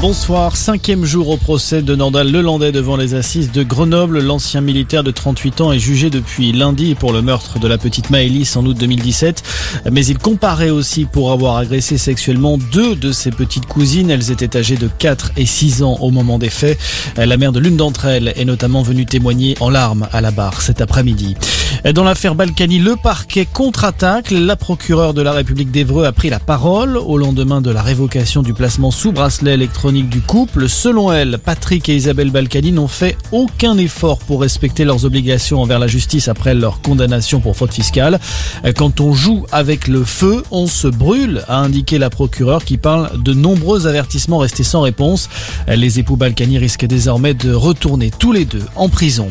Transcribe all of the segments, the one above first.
Bonsoir, cinquième jour au procès de Nordal Lelandais devant les assises de Grenoble. L'ancien militaire de 38 ans est jugé depuis lundi pour le meurtre de la petite Maëlys en août 2017. Mais il comparait aussi pour avoir agressé sexuellement deux de ses petites cousines. Elles étaient âgées de 4 et 6 ans au moment des faits. La mère de l'une d'entre elles est notamment venue témoigner en larmes à la barre cet après-midi. Dans l'affaire Balkany, le parquet contre-attaque. La procureure de la République d'Evreux a pris la parole au lendemain de la révocation du placement sous bracelet électronique du couple. Selon elle, Patrick et Isabelle Balkany n'ont fait aucun effort pour respecter leurs obligations envers la justice après leur condamnation pour faute fiscale. Quand on joue avec le feu, on se brûle, a indiqué la procureure qui parle de nombreux avertissements restés sans réponse. Les époux Balkany risquent désormais de retourner tous les deux en prison.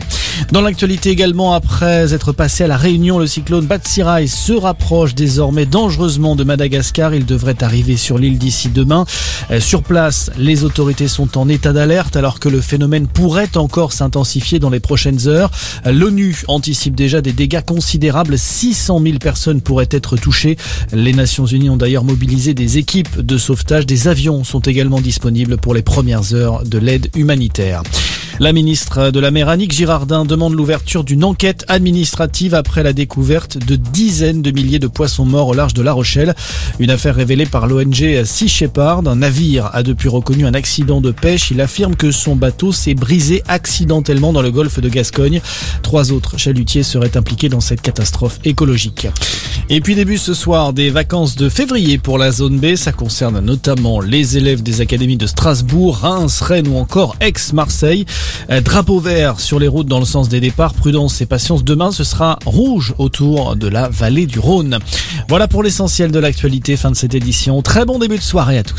Dans l'actualité également, après être passé à la Réunion, le cyclone Batsirai se rapproche désormais dangereusement de Madagascar. Il devrait arriver sur l'île d'ici demain. Sur place, les autorités sont en état d'alerte alors que le phénomène pourrait encore s'intensifier dans les prochaines heures. L'ONU anticipe déjà des dégâts considérables. 600 000 personnes pourraient être touchées. Les Nations Unies ont d'ailleurs mobilisé des équipes de sauvetage. Des avions sont également disponibles pour les premières heures de l'aide humanitaire. La ministre de la mer Annick Girardin demande l'ouverture d'une enquête administrative après la découverte de dizaines de milliers de poissons morts au large de La Rochelle. Une affaire révélée par l'ONG Sea Shepherd. Un navire a depuis reconnu un accident de pêche. Il affirme que son bateau s'est brisé accidentellement dans le golfe de Gascogne. Trois autres chalutiers seraient impliqués dans cette catastrophe écologique. Et puis début ce soir des vacances de février pour la zone B. Ça concerne notamment les élèves des académies de Strasbourg, Reims, Rennes ou encore Aix-Marseille. Euh, drapeau vert sur les routes dans le sens des départs. Prudence et patience. Demain, ce sera rouge autour de la vallée du Rhône. Voilà pour l'essentiel de l'actualité. Fin de cette édition. Très bon début de soirée à tous.